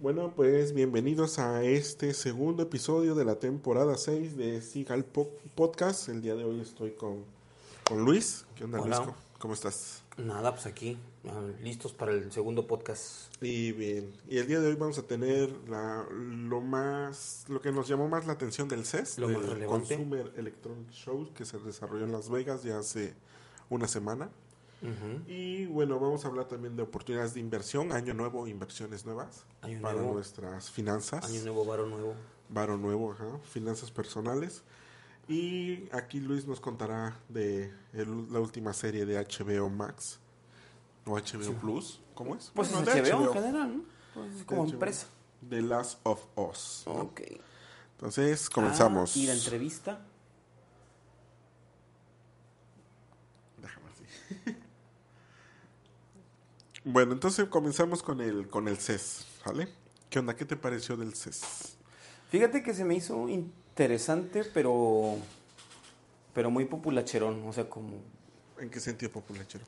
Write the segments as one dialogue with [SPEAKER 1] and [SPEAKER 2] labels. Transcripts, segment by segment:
[SPEAKER 1] Bueno, pues bienvenidos a este segundo episodio de la temporada 6 de Sigal Podcast. El día de hoy estoy con, con Luis. ¿Qué onda,
[SPEAKER 2] Hola.
[SPEAKER 1] Luis? ¿Cómo estás?
[SPEAKER 2] Nada, pues aquí, ah, listos para el segundo podcast.
[SPEAKER 1] Y bien, y el día de hoy vamos a tener la, lo más, lo que nos llamó más la atención del CES,
[SPEAKER 2] Lo
[SPEAKER 1] del. Consumer Electronic Show, que se desarrolló en Las Vegas ya hace una semana. Y bueno, vamos a hablar también de oportunidades de inversión, año nuevo, inversiones nuevas
[SPEAKER 2] Año
[SPEAKER 1] para
[SPEAKER 2] nuevo.
[SPEAKER 1] nuestras finanzas.
[SPEAKER 2] Año nuevo, varo nuevo.
[SPEAKER 1] Varo nuevo, ajá, finanzas personales. Y aquí Luis nos contará de el- la última serie de HBO Max o HBO Plus, ¿cómo es?
[SPEAKER 2] Pues
[SPEAKER 1] Bueno,
[SPEAKER 2] es
[SPEAKER 1] de
[SPEAKER 2] HBO, en general, ¿no? Pues es como
[SPEAKER 1] HBO.
[SPEAKER 2] empresa.
[SPEAKER 1] The Last of Us. ¿no?
[SPEAKER 2] Ok.
[SPEAKER 1] Entonces, comenzamos.
[SPEAKER 2] Ah, y la entrevista.
[SPEAKER 1] Déjame así. Bueno, entonces comenzamos con el con el CES, ¿vale? ¿Qué onda? ¿Qué te pareció del CES?
[SPEAKER 2] Fíjate que se me hizo interesante, pero pero muy populacherón. O sea, como
[SPEAKER 1] ¿En qué sentido populachero?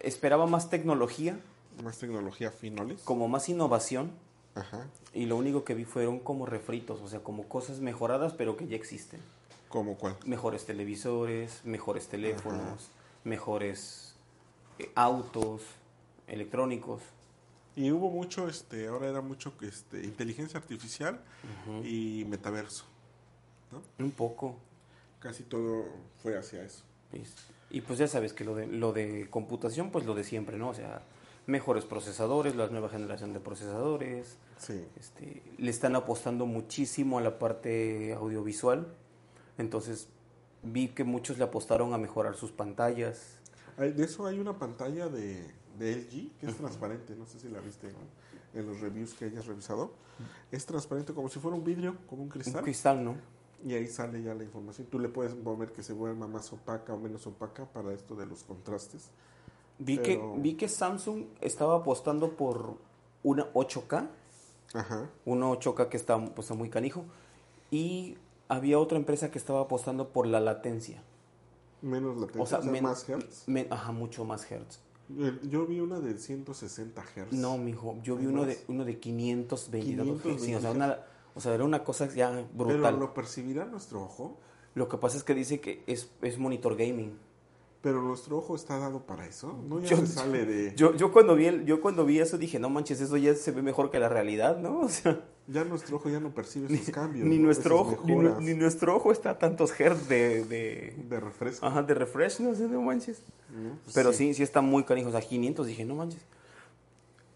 [SPEAKER 2] esperaba más tecnología,
[SPEAKER 1] Más tecnología finoles.
[SPEAKER 2] como más innovación.
[SPEAKER 1] Ajá.
[SPEAKER 2] Y lo único que vi fueron como refritos, o sea, como cosas mejoradas, pero que ya existen.
[SPEAKER 1] ¿Cómo cuál?
[SPEAKER 2] mejores televisores, mejores teléfonos, mejores eh, autos electrónicos.
[SPEAKER 1] Y hubo mucho, este, ahora era mucho este, inteligencia artificial y metaverso.
[SPEAKER 2] Un poco.
[SPEAKER 1] Casi todo fue hacia eso.
[SPEAKER 2] Y pues ya sabes que lo de, lo de computación, pues lo de siempre, ¿no? O sea, mejores procesadores, la nueva generación de procesadores.
[SPEAKER 1] Sí.
[SPEAKER 2] Este, le están apostando muchísimo a la parte audiovisual. Entonces vi que muchos le apostaron a mejorar sus pantallas.
[SPEAKER 1] De eso hay una pantalla de, de LG que es transparente, no sé si la viste ¿no? en los reviews que hayas revisado. Es transparente como si fuera un vidrio, como un
[SPEAKER 2] Un
[SPEAKER 1] cristal.
[SPEAKER 2] cristal, ¿no?
[SPEAKER 1] Y ahí sale ya la información. Tú le puedes mover que se vuelva más opaca o menos opaca para esto de los contrastes.
[SPEAKER 2] Vi,
[SPEAKER 1] Pero-
[SPEAKER 2] que, vi que Samsung estaba apostando por una 8K,
[SPEAKER 1] Ajá.
[SPEAKER 2] una 8K que está, pues, está muy canijo, y había otra empresa que estaba apostando por la latencia.
[SPEAKER 1] Menos latencia,
[SPEAKER 2] O sea, men-
[SPEAKER 1] más hertz.
[SPEAKER 2] men- ajá, mucho más hertz.
[SPEAKER 1] Eh, Yo vi una de 160 hertz.
[SPEAKER 2] No, mijo, yo vi
[SPEAKER 1] ¿Hay
[SPEAKER 2] uno
[SPEAKER 1] más?
[SPEAKER 2] de, uno de 520.
[SPEAKER 1] 520
[SPEAKER 2] sí, o, sea, una- o sea, era una cosa ya
[SPEAKER 1] Pero
[SPEAKER 2] brutal. Lo...
[SPEAKER 1] lo percibirá nuestro ojo.
[SPEAKER 2] que pasa es que dice que es, es monitor gaming.
[SPEAKER 1] Pero nuestro ojo está dado para eso. No ya
[SPEAKER 2] Yo-
[SPEAKER 1] se sale de.
[SPEAKER 2] Yo, yo, cuando vi el- yo cuando vi eso dije, no manches, eso ya se ve mejor que la realidad, ¿no? O sea...
[SPEAKER 1] Ya nuestro ojo ya no percibe esos cambios.
[SPEAKER 2] Ni
[SPEAKER 1] ¿no?
[SPEAKER 2] nuestro,
[SPEAKER 1] Esas
[SPEAKER 2] ojo, ni, nuestro ojo está a tantos hertz de, de,
[SPEAKER 1] de refresco.
[SPEAKER 2] ajá, de refresh, no sé, no manches.
[SPEAKER 1] ¿no? Pues
[SPEAKER 2] Pero sí. sí, está muy canijo, o sea, 500, dije, no manches.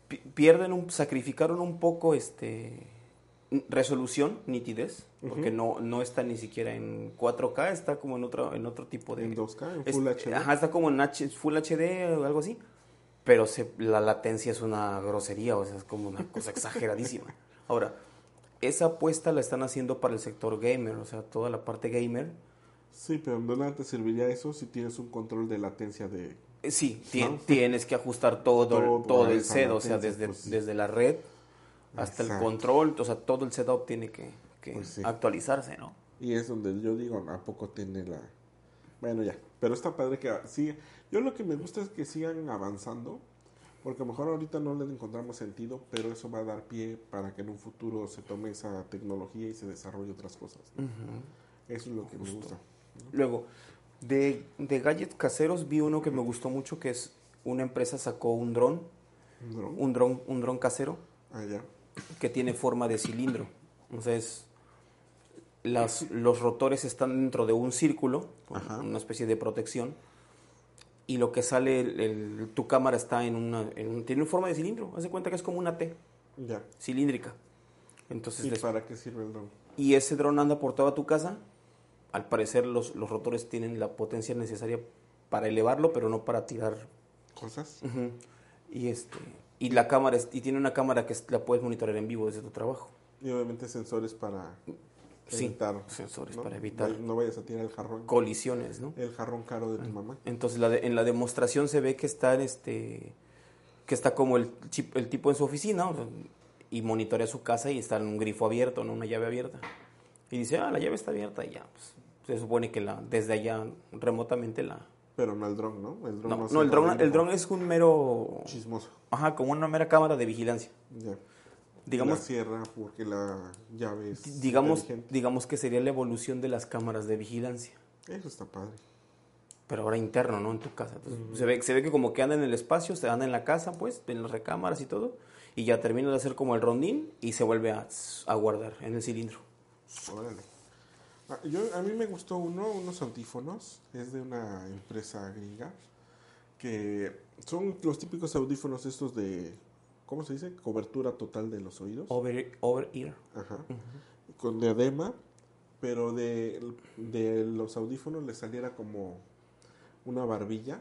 [SPEAKER 2] Pi- Pierden un, sacrificaron un poco este resolución, nitidez, porque no, no está ni siquiera en 4K, está como en otro, en otro tipo de...
[SPEAKER 1] En 2K, en
[SPEAKER 2] es-
[SPEAKER 1] Full HD.
[SPEAKER 2] Ajá, está como en H- Full HD o algo así. Pero se- la latencia es una grosería, o sea, es como una cosa exageradísima. Ahora, esa apuesta la están haciendo para el sector gamer, o sea, toda la parte gamer.
[SPEAKER 1] Sí, pero ¿de nada te serviría eso si tienes un control de latencia de.
[SPEAKER 2] Eh, Sí, tienes que ajustar todo,
[SPEAKER 1] Todo
[SPEAKER 2] el set, o sea, desde,
[SPEAKER 1] pues
[SPEAKER 2] desde la red hasta el control, o sea, todo el setup tiene que, que
[SPEAKER 1] Pues sí.
[SPEAKER 2] actualizarse, ¿no?
[SPEAKER 1] Y es donde yo digo, ¿a poco tiene la.? Bueno, ya. Pero está padre que sigue. Yo lo que me gusta es que sigan avanzando. Porque a lo mejor ahorita no le encontramos sentido, pero eso va a dar pie para que en un futuro se tome esa tecnología y se desarrolle otras cosas. Eso es lo que me gusta.
[SPEAKER 2] Luego, de, de gadgets caseros vi uno que me gustó mucho, que es una empresa sacó un dron,
[SPEAKER 1] ¿Un dron?
[SPEAKER 2] un dron, un dron casero,
[SPEAKER 1] Ah, ya.
[SPEAKER 2] que tiene forma de cilindro. O sea, es- las, los rotores están dentro de un círculo,
[SPEAKER 1] Ajá.
[SPEAKER 2] una especie de protección, y lo que sale, el- el- tu cámara está en una, en un- tiene forma de cilindro. Haz de cuenta que es como una T
[SPEAKER 1] Ya.
[SPEAKER 2] cilíndrica. Entonces,
[SPEAKER 1] ¿Y
[SPEAKER 2] les-
[SPEAKER 1] para qué sirve el dron?
[SPEAKER 2] y ese dron anda por toda tu casa. Al parecer los, los rotores tienen la potencia necesaria para elevarlo, pero no para tirar.
[SPEAKER 1] ¿Cosas?
[SPEAKER 2] Y este Y la cámara y tiene una cámara que la puedes monitorear en vivo desde tu trabajo.
[SPEAKER 1] Y obviamente sensores para
[SPEAKER 2] Sí,
[SPEAKER 1] evitar.
[SPEAKER 2] sensores
[SPEAKER 1] ¿no?
[SPEAKER 2] para evitar
[SPEAKER 1] No, no vayas a tirar el jarrón.
[SPEAKER 2] colisiones, ¿no?
[SPEAKER 1] El jarrón caro de tu mamá.
[SPEAKER 2] Entonces la de- en la demostración se ve que está este que está como el, chip- el tipo en su oficina o sea, y monitorea su casa y está en un grifo abierto, no una llave abierta. Y dice, ah, la llave está abierta y ya, pues, se supone que la desde allá remotamente la...
[SPEAKER 1] Pero no el dron, ¿no? El dron
[SPEAKER 2] No,
[SPEAKER 1] no,
[SPEAKER 2] no, el dron, el dron es un mero...
[SPEAKER 1] Chismoso.
[SPEAKER 2] Ajá, como una mera cámara de vigilancia.
[SPEAKER 1] Ya.
[SPEAKER 2] Digamos,
[SPEAKER 1] La cierra porque la llave es.
[SPEAKER 2] digamos, digamos que sería la evolución de las cámaras de vigilancia.
[SPEAKER 1] Eso está padre.
[SPEAKER 2] pero ahora interno, ¿no? En tu casa. Entonces, se, ve, se ve que como que anda en el espacio, se anda en la casa, pues, en las recámaras y todo, y ya termina de hacer como el rondín y se vuelve a, a guardar en el cilindro.
[SPEAKER 1] Órale. Ah, yo, a mí me gustó uno, unos audífonos. Es de una empresa gringa. Que son los típicos audífonos estos de. ¿Cómo se dice? Cobertura total de los oídos.
[SPEAKER 2] Over, over ear.
[SPEAKER 1] Ajá. Con diadema. Pero de, de los audífonos le saliera como una barbilla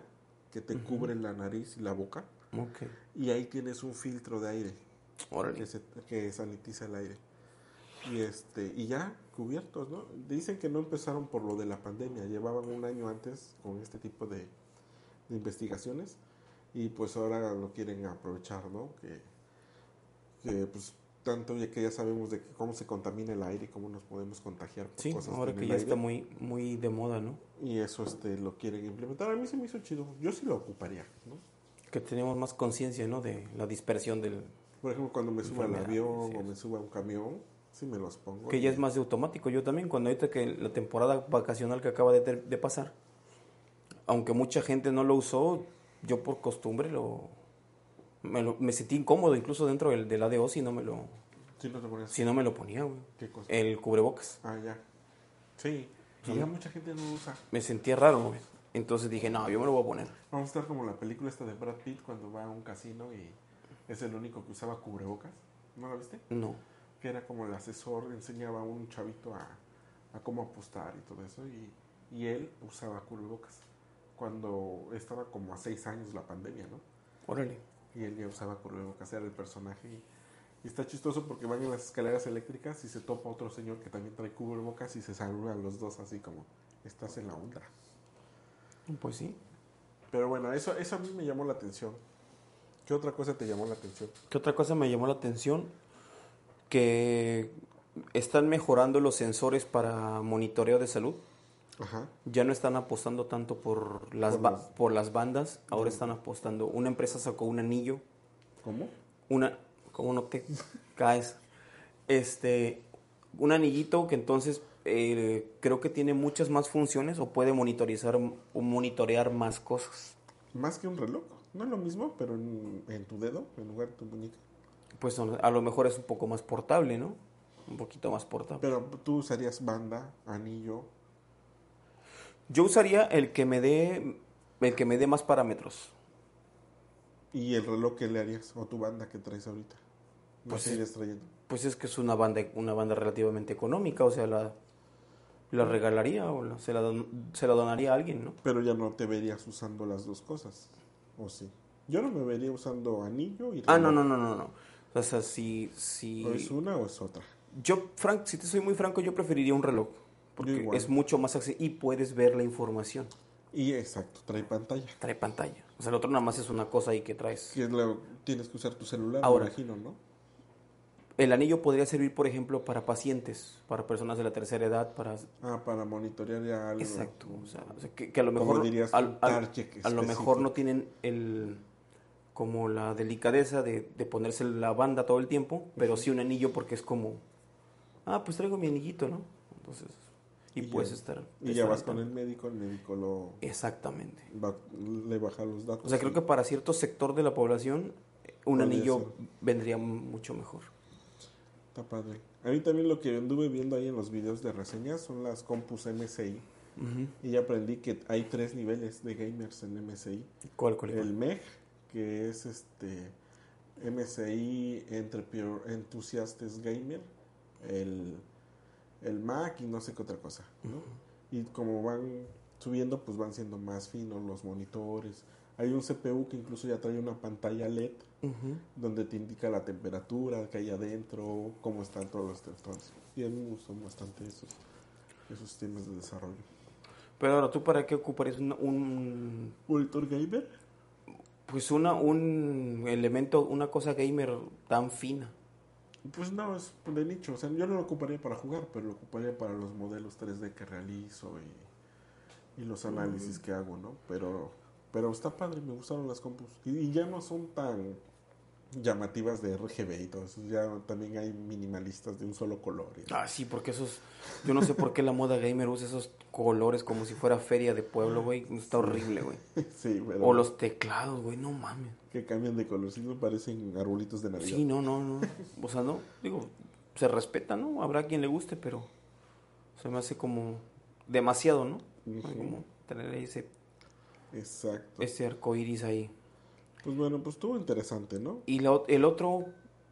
[SPEAKER 1] que te cubre la nariz y la boca.
[SPEAKER 2] Ok.
[SPEAKER 1] Y ahí tienes un filtro de aire
[SPEAKER 2] Órale.
[SPEAKER 1] que, se- que sanitiza el aire. Y este y ya cubiertos, ¿no? Dicen que no empezaron por lo de la pandemia, llevaban un año antes con este tipo de, de investigaciones y pues ahora lo quieren aprovechar, ¿no? Que, que pues tanto ya que ya sabemos de cómo se contamina el aire y cómo nos podemos contagiar por
[SPEAKER 2] Sí,
[SPEAKER 1] cosas
[SPEAKER 2] ahora que ya
[SPEAKER 1] aire.
[SPEAKER 2] está muy, muy de moda, ¿no?
[SPEAKER 1] y eso este lo quieren implementar. A mí se me hizo chido. Yo sí lo ocuparía, ¿no?
[SPEAKER 2] Que tenemos más conciencia, ¿no? De la dispersión del...
[SPEAKER 1] Por ejemplo, cuando me suba al avión
[SPEAKER 2] sí.
[SPEAKER 1] o me suba a un camión, sí me los pongo.
[SPEAKER 2] Que ya es más de automático. Yo también, cuando ahorita que la temporada vacacional que acaba de, ter- de pasar, aunque mucha gente no lo usó, yo por costumbre lo... Me, lo- me sentí incómodo incluso dentro del, del ADO si no me lo,
[SPEAKER 1] no te
[SPEAKER 2] si no me lo ponía, güey.
[SPEAKER 1] ¿Qué cosa?
[SPEAKER 2] El cubrebocas.
[SPEAKER 1] Ah, ya. Sí. Y ya mucha gente no lo usa.
[SPEAKER 2] Me sentía raro, güey. Entonces dije, no, yo me lo voy a poner.
[SPEAKER 1] Vamos a estar como la película esta de Brad Pitt cuando va a un casino y es el único que usaba cubrebocas. ¿No la viste?
[SPEAKER 2] No.
[SPEAKER 1] Que era como el asesor, enseñaba a un chavito a, a cómo apostar y todo eso. Y, y él usaba cubrebocas. Cuando estaba como a seis años la pandemia, ¿no?
[SPEAKER 2] Órale.
[SPEAKER 1] Y él ya usaba cubrebocas, era el personaje. Y, y está chistoso porque van en las escaleras eléctricas y se topa otro señor que también trae cubrebocas y se saludan los dos así como, estás en la onda.
[SPEAKER 2] Pues sí.
[SPEAKER 1] Pero bueno, eso, eso a mí me llamó la atención. ¿Qué otra cosa te llamó la atención?
[SPEAKER 2] ¿Qué otra cosa me llamó la atención? Que están mejorando los sensores para monitoreo de salud.
[SPEAKER 1] Ajá.
[SPEAKER 2] Ya no están apostando tanto por las,
[SPEAKER 1] Por
[SPEAKER 2] ba- por las bandas, ahora están apostando. Una empresa sacó un anillo,
[SPEAKER 1] ¿Cómo?
[SPEAKER 2] una, ¿cómo no te caes? Este, un anillito que entonces eh, creo que tiene muchas más funciones o puede monitorizar o monitorear más cosas.
[SPEAKER 1] Más que un reloj. No es lo mismo, pero en, en tu dedo, en lugar de tu muñeca.
[SPEAKER 2] Pues a lo mejor es un poco más portable, ¿no? Un poquito más portable.
[SPEAKER 1] Pero tú usarías banda, anillo.
[SPEAKER 2] Yo usaría el que me dé el que me dé más parámetros.
[SPEAKER 1] ¿Y el reloj que le harías? ¿O tu banda que traes ahorita? ¿No
[SPEAKER 2] Pues
[SPEAKER 1] seguirías trayendo?
[SPEAKER 2] Pues es que es una banda una banda relativamente económica, o sea, la la regalaría o la- se la don- se la donaría a alguien, ¿no?
[SPEAKER 1] Pero ya no te verías usando las dos cosas. ¿O sí? Yo no me vería usando anillo y reloj.
[SPEAKER 2] Ah, no, no, no, no, no. O sea, si si
[SPEAKER 1] ¿O es una o es otra?
[SPEAKER 2] yo Frank, si te soy muy franco, yo preferiría un reloj porque es mucho más accesible y puedes ver la información.
[SPEAKER 1] Y exacto, trae pantalla.
[SPEAKER 2] Trae pantalla. O sea, el otro nada más es una cosa ahí que traes.
[SPEAKER 1] Que tienes que usar tu celular,
[SPEAKER 2] Ahora.
[SPEAKER 1] me imagino, ¿no?
[SPEAKER 2] El anillo podría servir, por ejemplo, para pacientes, para personas de la tercera edad, para
[SPEAKER 1] Ah, para monitorear ya algo.
[SPEAKER 2] Exacto, o sea, o sea, que, que a lo mejor
[SPEAKER 1] dirías,
[SPEAKER 2] al-
[SPEAKER 1] un
[SPEAKER 2] al-
[SPEAKER 1] target
[SPEAKER 2] a lo mejor no tienen el como la delicadeza de, de ponerse la banda todo el tiempo, pero sí un anillo porque es como ah, pues traigo mi anillito, ¿no? Entonces, y,
[SPEAKER 1] Y ya-
[SPEAKER 2] puedes estar
[SPEAKER 1] Y ya vas con el médico, el médico lo
[SPEAKER 2] Exactamente.
[SPEAKER 1] va- le baja los datos.
[SPEAKER 2] O sea, creo que para cierto sector de la población un anillo
[SPEAKER 1] ser.
[SPEAKER 2] vendría mucho mejor.
[SPEAKER 1] Está padre. A mí también lo que anduve viendo ahí en los videos de reseñas son las compus MSI.
[SPEAKER 2] Ujú.
[SPEAKER 1] Y ya aprendí que hay tres niveles de gamers en MSI.
[SPEAKER 2] ¿Cuál, cuál, cuál?
[SPEAKER 1] El MEG, que es este MSI Entrepreneur Enthusiastes Gamer. El, el Mac y no sé qué otra cosa. ¿no? Y como van subiendo, pues van siendo más finos los monitores. Hay un CPU que incluso ya trae una pantalla LED donde te indica la temperatura que hay adentro, cómo están todos los teléfonos. Y a mí me gustan bastante esos, esos temas de desarrollo.
[SPEAKER 2] Pero ahora, ¿tú para qué ocuparías un, un
[SPEAKER 1] ¿Monitor gamer?
[SPEAKER 2] pues una, un elemento, una cosa gamer tan fina?
[SPEAKER 1] Pues no, es de nicho. O sea, yo no lo ocuparía para jugar, pero lo ocuparía para los modelos 3D que realizo y, y los análisis que hago, ¿no? Pero, pero está padre, me gustaron las compus. Y, y ya no son tan llamativas de RGB y todo eso. Ya también hay minimalistas de un solo color.
[SPEAKER 2] Ah, sí, porque esos... Yo no sé por qué la moda gamer usa esos colores como si fuera feria de pueblo, güey. Está horrible, güey.
[SPEAKER 1] sí, pero
[SPEAKER 2] O los teclados, güey, no mames.
[SPEAKER 1] Que cambian de color. Sí, me parecen arbolitos de Navidad.
[SPEAKER 2] Sí, no, no, no. O sea, no, digo, se respeta, ¿no? Habrá quien le guste, pero se me hace como demasiado, ¿no? Como tener ese,
[SPEAKER 1] Exacto.
[SPEAKER 2] ese arco iris ahí.
[SPEAKER 1] Pues bueno, pues estuvo interesante, ¿no?
[SPEAKER 2] Y el otro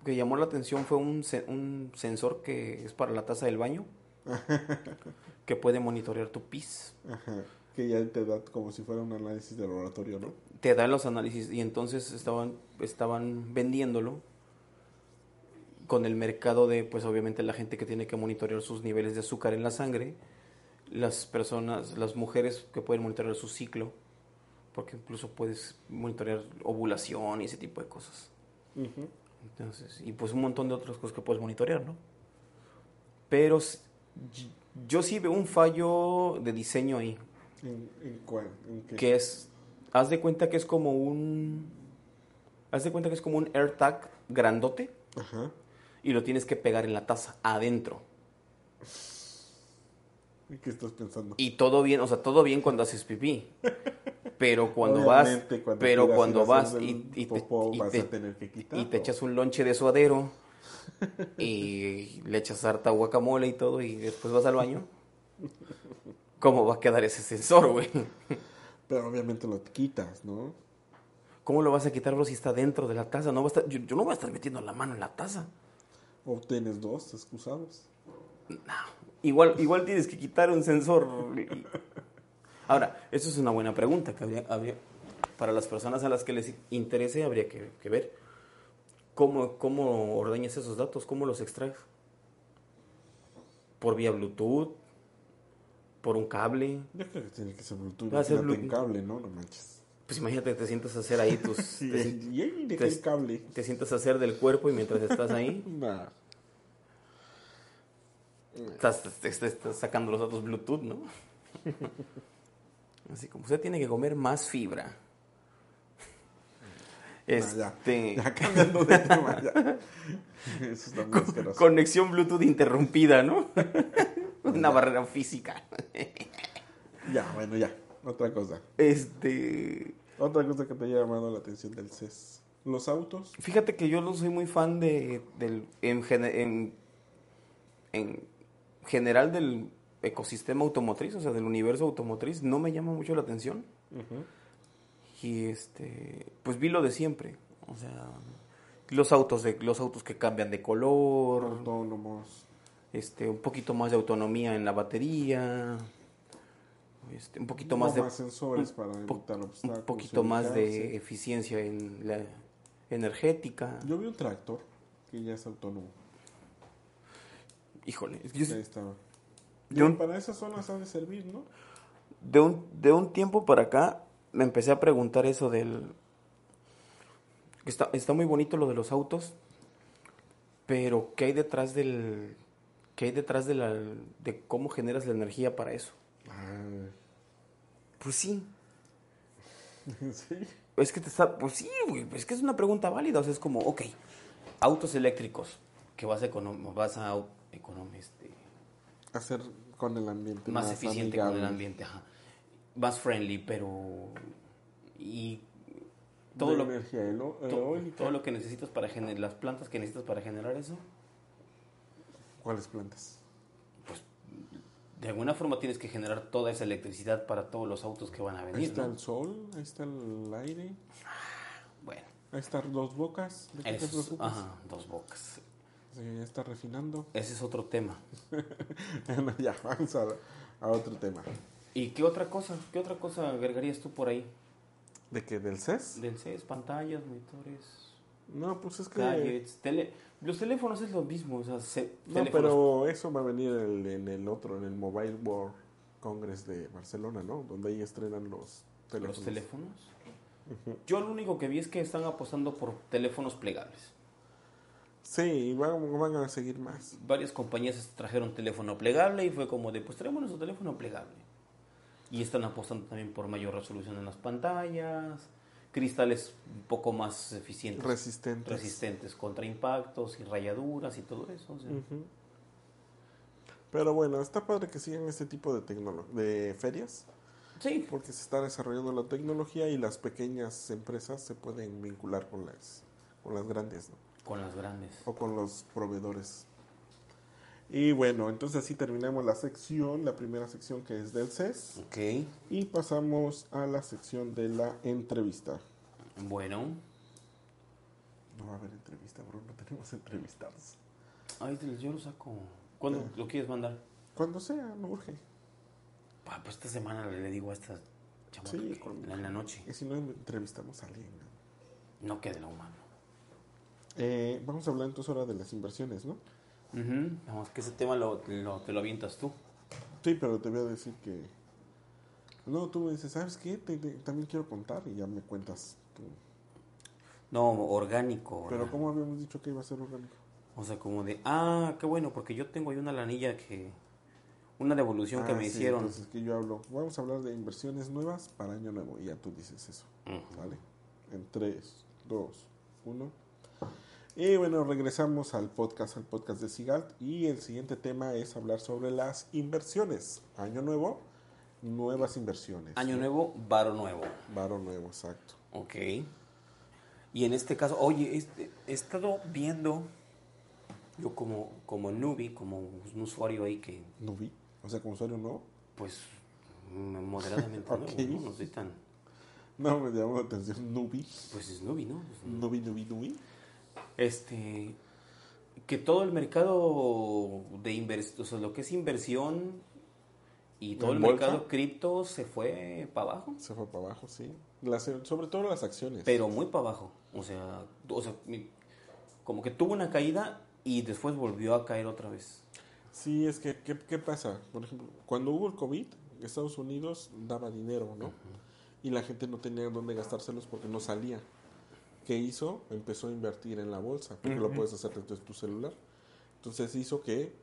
[SPEAKER 2] que llamó la atención fue un, un sensor que es para la taza del baño, que puede monitorear tu pis.
[SPEAKER 1] Ajá. Que ya te da como si fuera un análisis de laboratorio, ¿no?
[SPEAKER 2] Te da los análisis y entonces estaban, estaban vendiéndolo con el mercado de, pues obviamente la gente que tiene que monitorear sus niveles de azúcar en la sangre, las personas, las mujeres que pueden monitorear su ciclo, porque incluso puedes monitorear ovulación y ese tipo de cosas.
[SPEAKER 1] Ujú.
[SPEAKER 2] Entonces, y pues un montón de otras cosas que puedes monitorear, ¿no? Pero yo sí veo un fallo de diseño ahí,
[SPEAKER 1] ¿En, en cuál? ¿En qué?
[SPEAKER 2] que es, haz de cuenta que es como un, haz de cuenta que es como un AirTag grandote
[SPEAKER 1] Ajá.
[SPEAKER 2] y lo tienes que pegar en la taza adentro.
[SPEAKER 1] ¿En qué estás pensando?
[SPEAKER 2] Y todo bien, o sea, todo bien cuando haces pipí. Pero cuando vas,
[SPEAKER 1] cuando
[SPEAKER 2] pero cuando vas y, y te, y
[SPEAKER 1] vas
[SPEAKER 2] y te echas un lonche de suadero y le echas harta guacamole y todo y después vas al baño, ¿cómo va a quedar ese sensor, güey?
[SPEAKER 1] Pero obviamente lo quitas, ¿no?
[SPEAKER 2] ¿Cómo lo vas a quitar, bro, si está dentro de la taza? No va a estar, yo, yo no voy a estar metiendo la mano en la taza.
[SPEAKER 1] O tienes dos excusados.
[SPEAKER 2] Igual, igual tienes que quitar un sensor. Ahora, eso es una buena pregunta que habría, habría- para las personas a las que les interese habría que, que ver. ¿Cómo, ¿Cómo ordeñas esos datos? ¿Cómo los extraes? ¿Por vía Bluetooth? ¿Por un cable?
[SPEAKER 1] Yo creo que tiene que ser Bluetooth.
[SPEAKER 2] Va a ser Bluetooth.
[SPEAKER 1] cable, ¿no? No manches.
[SPEAKER 2] Pues imagínate, te sientas a hacer ahí tus...
[SPEAKER 1] Sí,
[SPEAKER 2] te,
[SPEAKER 1] y
[SPEAKER 2] te-
[SPEAKER 1] el cable.
[SPEAKER 2] te sientas a hacer del cuerpo y mientras estás ahí,
[SPEAKER 1] Nah.
[SPEAKER 2] estás, te- te- estás sacando los datos Bluetooth, ¿no? Así como usted tiene que comer más fibra.
[SPEAKER 1] Nah,
[SPEAKER 2] Este,
[SPEAKER 1] ya, ya cambiando de tema, ya. Eso está muy asqueroso.
[SPEAKER 2] conexión Bluetooth interrumpida, ¿no? Una barrera física.
[SPEAKER 1] Ya, bueno, ya. Otra cosa.
[SPEAKER 2] Este,
[SPEAKER 1] Otra cosa que te haya llamado la atención del CES. Los autos.
[SPEAKER 2] fíjate que yo no soy muy fan de del en, en, en general del ecosistema automotriz, o sea, del universo automotriz, no me llama mucho la atención. Y este, pues vi lo de siempre, o sea, los autos de los autos que cambian de color,
[SPEAKER 1] Autónomos.
[SPEAKER 2] Este, un poquito más de autonomía en la batería, este, un poquito más de
[SPEAKER 1] sensores para evitar obstáculos.
[SPEAKER 2] un poquito más de eficiencia en la energética.
[SPEAKER 1] Yo vi un tractor que ya es autónomo.
[SPEAKER 2] Híjole, es que yo-
[SPEAKER 1] Ahí estaba.
[SPEAKER 2] de un,
[SPEAKER 1] Para esas zonas ha de servir, ¿no?
[SPEAKER 2] de un de un tiempo para acá me empecé a preguntar eso del está está muy bonito lo de los autos, pero ¿qué hay detrás del qué hay detrás de la de cómo generas la energía para eso?
[SPEAKER 1] Ah,
[SPEAKER 2] Pues sí,
[SPEAKER 1] sí.
[SPEAKER 2] Es que te está, pues sí, güey, es que es una pregunta válida, o sea, es como, ok, autos eléctricos, que vas a econom vas a econom- este,
[SPEAKER 1] Hacer con el ambiente.
[SPEAKER 2] más, eficiente con el ambiente, ajá. más friendly, pero y todo
[SPEAKER 1] De
[SPEAKER 2] lo
[SPEAKER 1] energía elo-
[SPEAKER 2] to-
[SPEAKER 1] eólica.
[SPEAKER 2] todo lo que necesitas para generar las plantas que necesitas para generar eso,
[SPEAKER 1] ¿Cuáles plantas?
[SPEAKER 2] de alguna forma tienes que generar toda esa electricidad para todos los autos que van a
[SPEAKER 1] Ahí
[SPEAKER 2] venir,
[SPEAKER 1] está
[SPEAKER 2] ¿no?
[SPEAKER 1] el sol, ahí está el aire,
[SPEAKER 2] Bueno,
[SPEAKER 1] ahí están dos bocas. ¿De qué te
[SPEAKER 2] eso es-
[SPEAKER 1] preocupas?
[SPEAKER 2] ajá, dos bocas.
[SPEAKER 1] Sí, ya está refinando.
[SPEAKER 2] Ese es otro tema.
[SPEAKER 1] Ya, vamos a, a otro tema.
[SPEAKER 2] ¿Y qué otra cosa? ¿Qué otra cosa agregarías tú por ahí?
[SPEAKER 1] ¿De qué? ¿Del CES?
[SPEAKER 2] Del CES, pantallas, monitores,
[SPEAKER 1] No, pues es que...
[SPEAKER 2] gadgets, tele... Los teléfonos es lo mismo, o sea, se-
[SPEAKER 1] No,
[SPEAKER 2] teléfonos-
[SPEAKER 1] pero eso va a venir en el, en el otro, en el Mobile World Congress de Barcelona, ¿no? Donde ahí estrenan los teléfonos.
[SPEAKER 2] los teléfonos. Yo lo único que vi es que están apostando por teléfonos plegables.
[SPEAKER 1] Sí, y van, van a seguir más.
[SPEAKER 2] Varias compañías trajeron teléfono plegable y fue como de, pues traemos nuestro teléfono plegable. Y están apostando también por mayor resolución en las pantallas, cristales un poco más eficientes,
[SPEAKER 1] Resistentes.
[SPEAKER 2] resistentes contra impactos y rayaduras y todo eso. o sea.
[SPEAKER 1] Ujú. Pero bueno, está padre que sigan este tipo de, tecnolo- de ferias,
[SPEAKER 2] Sí,
[SPEAKER 1] porque se está desarrollando la tecnología y las pequeñas empresas se pueden vincular con las, con las grandes, ¿no?
[SPEAKER 2] con las grandes.
[SPEAKER 1] o con los proveedores. Y bueno, entonces así terminamos la sección, la primera sección que es del CES,
[SPEAKER 2] Ok,
[SPEAKER 1] y pasamos a la sección de la entrevista.
[SPEAKER 2] bueno.
[SPEAKER 1] No va a haber entrevista, bro, no tenemos entrevistados.
[SPEAKER 2] Ahí te- yo lo saco. ¿Cuándo
[SPEAKER 1] Ya.
[SPEAKER 2] lo quieres mandar?
[SPEAKER 1] Cuando sea, no urge.
[SPEAKER 2] Pa, pues esta semana le digo a esta chamaca
[SPEAKER 1] Sí,
[SPEAKER 2] en la noche.
[SPEAKER 1] Y si no, entrevistamos a alguien. ¿no?
[SPEAKER 2] No quede lo humano.
[SPEAKER 1] Eh, vamos a hablar entonces ahora de las inversiones, ¿no?
[SPEAKER 2] Ujú, Vamos, que ese tema lo, lo- te lo avientas tú.
[SPEAKER 1] Sí, pero te voy a decir que... No, tú me dices, ¿sabes qué? Te- te- también quiero contar y ya me cuentas tú.
[SPEAKER 2] No, orgánico.
[SPEAKER 1] Pero. ¿cómo habíamos dicho que iba a ser orgánico?
[SPEAKER 2] O sea, como de, ah, qué bueno, porque yo tengo ahí una lanilla que, una devolución que
[SPEAKER 1] Ah,
[SPEAKER 2] me
[SPEAKER 1] sí,
[SPEAKER 2] hicieron.
[SPEAKER 1] Entonces que yo hablo, vamos a hablar de inversiones nuevas para año nuevo y ya tú dices eso. ¿vale? En 3, 2, 1. Y bueno, regresamos al podcast, al podcast de Sigalt y el siguiente tema es hablar sobre las inversiones. Año nuevo, nuevas inversiones.
[SPEAKER 2] Año nuevo, varo nuevo.
[SPEAKER 1] Varo nuevo, exacto.
[SPEAKER 2] Ok. Y en este caso, oye, este, he estado viendo, yo como, como newbie, como un usuario ahí que,
[SPEAKER 1] Nubi, o sea, como usuario nuevo.
[SPEAKER 2] pues, moderadamente
[SPEAKER 1] Ok.
[SPEAKER 2] nuevo, ¿no? No soy tan,
[SPEAKER 1] No, me llamó la atención, Nubi.
[SPEAKER 2] pues es newbie, ¿no? Pues,
[SPEAKER 1] Nubi, Nubi, Nubi.
[SPEAKER 2] Este que todo el mercado de inversión, o sea, lo que es inversión y todo
[SPEAKER 1] ¿En
[SPEAKER 2] el
[SPEAKER 1] bolsa?
[SPEAKER 2] mercado cripto se fue para abajo,
[SPEAKER 1] Se fue para abajo, sí. Las- sobre todo las acciones.
[SPEAKER 2] pero muy para abajo. O sea, o sea, como que tuvo una caída y después volvió a caer otra vez.
[SPEAKER 1] Sí, es que, ¿qué, qué pasa? Por ejemplo, cuando hubo el COVID, Estados Unidos daba dinero, ¿no? Y la gente no tenía dónde gastárselos porque no salía. ¿Qué hizo? Empezó a invertir en la bolsa, porque lo puedes hacer desde tu celular. Entonces hizo que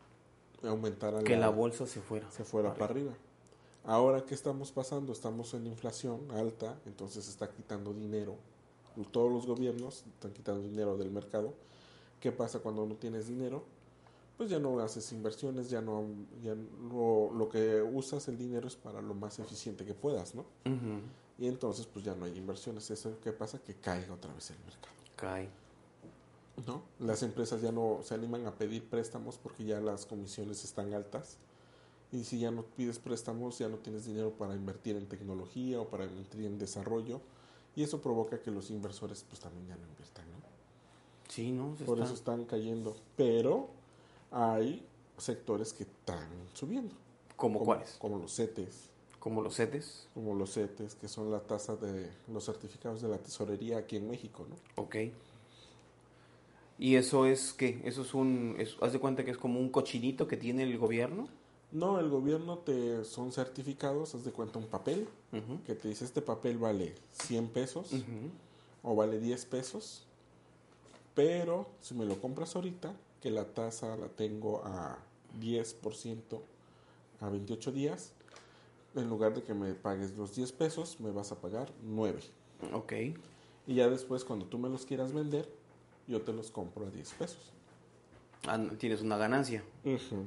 [SPEAKER 1] aumentara
[SPEAKER 2] Que la bolsa se fuera.
[SPEAKER 1] se fuera para arriba. Ahora, ¿qué estamos pasando? Estamos en inflación alta, entonces está quitando dinero. Todos los gobiernos están quitando dinero del mercado. ¿Qué pasa cuando no tienes dinero? Pues ya no haces inversiones, ya no, ya no- lo que usas el dinero es para lo más eficiente que puedas, ¿no?
[SPEAKER 2] Ujú.
[SPEAKER 1] Y entonces pues ya no hay inversiones. Eso qué pasa que cae otra vez el mercado,
[SPEAKER 2] Cae.
[SPEAKER 1] ¿no? Las empresas ya no se animan a pedir préstamos porque ya las comisiones están altas. Y si ya no pides préstamos, ya no tienes dinero para invertir en tecnología o para invertir en desarrollo. Y eso provoca que los inversores pues también ya no inviertan, ¿no?
[SPEAKER 2] Sí, ¿no? Se
[SPEAKER 1] Por
[SPEAKER 2] está-
[SPEAKER 1] eso están cayendo. Pero hay sectores que están subiendo.
[SPEAKER 2] ¿Como
[SPEAKER 1] como,
[SPEAKER 2] cuáles?
[SPEAKER 1] Como los CETES,
[SPEAKER 2] Como los CETES.
[SPEAKER 1] como los CETES, que son la tasa de los certificados de la tesorería aquí en México, ¿no?
[SPEAKER 2] Ok. ¿Y eso es qué? ¿Eso es un... es- haz de cuenta que es como un cochinito que tiene el gobierno?
[SPEAKER 1] No, el gobierno te son certificados, haz de cuenta un papel que te dice este papel vale 100 pesos o vale 10 pesos, pero si me lo compras ahorita, que la tasa la tengo a 10% a 28 días, en lugar de que me pagues los 10 pesos, me vas a pagar 9.
[SPEAKER 2] Ok.
[SPEAKER 1] Y ya después, cuando tú me los quieras vender, yo te los compro a 10 pesos.
[SPEAKER 2] Ah, tienes una ganancia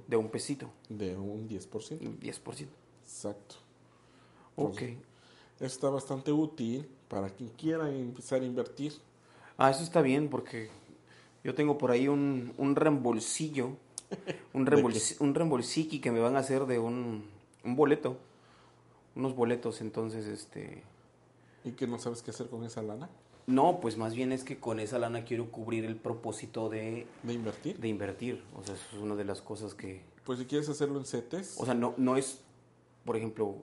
[SPEAKER 2] de un pesito,
[SPEAKER 1] De un 10%.
[SPEAKER 2] un 10%.
[SPEAKER 1] Exacto.
[SPEAKER 2] Ok.
[SPEAKER 1] Entonces, Está bastante útil para quien quiera empezar a invertir.
[SPEAKER 2] Ah, eso está bien porque yo tengo por ahí un, un reembolsillo, un,
[SPEAKER 1] ¿De
[SPEAKER 2] reembols, un reembolsiqui que me van a hacer de un, un boleto, unos boletos, entonces, este...
[SPEAKER 1] y que no sabes qué hacer con esa lana
[SPEAKER 2] No, pues más bien es que con esa lana quiero cubrir el propósito de,
[SPEAKER 1] de invertir.
[SPEAKER 2] de invertir. O sea, eso es una de las cosas que...
[SPEAKER 1] Pues si quieres hacerlo en CETES,
[SPEAKER 2] O sea, no, no es, por ejemplo,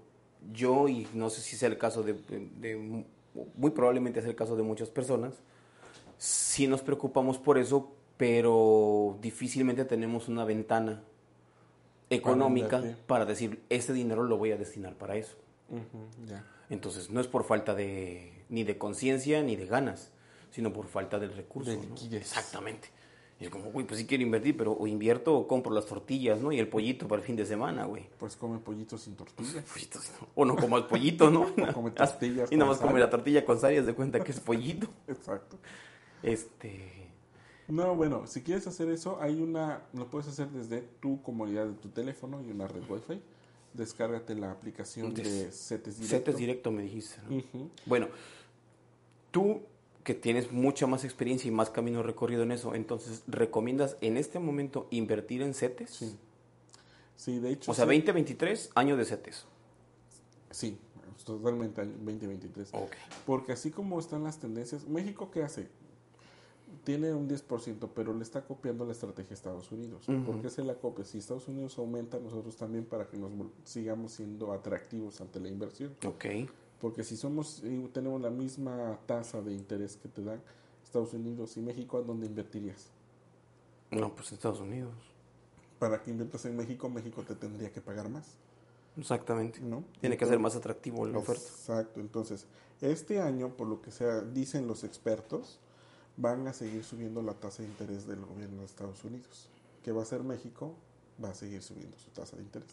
[SPEAKER 2] yo, y no sé si sea el caso de, de- de muy probablemente es el caso de muchas personas, sí nos preocupamos por eso, pero difícilmente tenemos una ventana económica para decir, este dinero lo voy a destinar para eso. Entonces, no es por falta de ni de conciencia ni de ganas, sino por falta del recurso.
[SPEAKER 1] De
[SPEAKER 2] ¿no? Exactamente. Y es como, güey, pues sí quiero invertir, pero o invierto o compro las tortillas, ¿no? Y el pollito para el fin de semana, güey.
[SPEAKER 1] Pues come pollito sin tortilla.
[SPEAKER 2] Pollitos, ¿no? O no como el pollito, ¿no?
[SPEAKER 1] come tortillas
[SPEAKER 2] y nada más come la tortilla con sal y de cuenta que es pollito.
[SPEAKER 1] Exacto.
[SPEAKER 2] Este.
[SPEAKER 1] No, bueno, si quieres hacer eso, hay una, lo puedes hacer desde tu comodidad de tu teléfono y una red Wi-Fi. Descárgate la aplicación
[SPEAKER 2] Des-
[SPEAKER 1] de CETES Directo.
[SPEAKER 2] CETES directo me dijiste, ¿no? Bueno, tú que tienes mucha más experiencia y más camino recorrido en eso, entonces, ¿recomiendas en este momento invertir en CETES?
[SPEAKER 1] Sí. Sí, de hecho.
[SPEAKER 2] O sea,
[SPEAKER 1] sí.
[SPEAKER 2] 2023, año de CETES.
[SPEAKER 1] Sí, totalmente año 2023.
[SPEAKER 2] Ok.
[SPEAKER 1] Porque así como están las tendencias, México, ¿qué hace? Tiene un 10%, pero le está copiando la estrategia a Estados Unidos.
[SPEAKER 2] Ujú.
[SPEAKER 1] ¿Por qué se la copia? Si Estados Unidos aumenta, nosotros también para que nos sigamos siendo atractivos ante la inversión.
[SPEAKER 2] Ok.
[SPEAKER 1] Porque si somos y tenemos la misma tasa de interés que te dan Estados Unidos y México, ¿a dónde invertirías?
[SPEAKER 2] No, pues Estados Unidos.
[SPEAKER 1] Para que inviertas en México, México te tendría que pagar más,
[SPEAKER 2] Exactamente.
[SPEAKER 1] ¿no?
[SPEAKER 2] Tiene que ser más atractivo la oferta.
[SPEAKER 1] Exacto. Entonces, este año, por lo que sea, dicen los expertos, van a seguir subiendo la tasa de interés del gobierno de Estados Unidos. ¿Qué va a hacer México? Va a seguir subiendo su tasa de interés.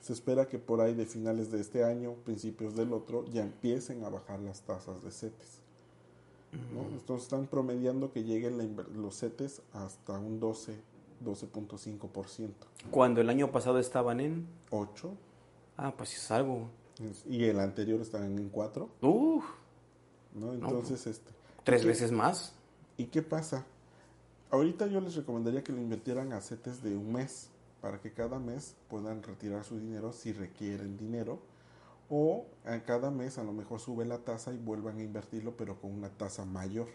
[SPEAKER 1] Se espera que por ahí de finales de este año, principios del otro, ya empiecen a bajar las tasas de CETES. ¿no? Entonces están promediando que lleguen la los CETES hasta un 12, 12.5%.
[SPEAKER 2] Cuando el año pasado estaban en...
[SPEAKER 1] 8
[SPEAKER 2] Ah, pues es algo.
[SPEAKER 1] y el anterior estaban en 4.
[SPEAKER 2] Uf,
[SPEAKER 1] ¿no? Entonces, este,
[SPEAKER 2] tres
[SPEAKER 1] ¿qué-
[SPEAKER 2] veces más.
[SPEAKER 1] ¿Y qué pasa? Ahorita yo les recomendaría que lo invirtieran a CETES de un mes, para que cada mes puedan retirar su dinero si requieren dinero, o a cada mes a lo mejor sube la tasa y vuelvan a invertirlo, pero con una tasa mayor.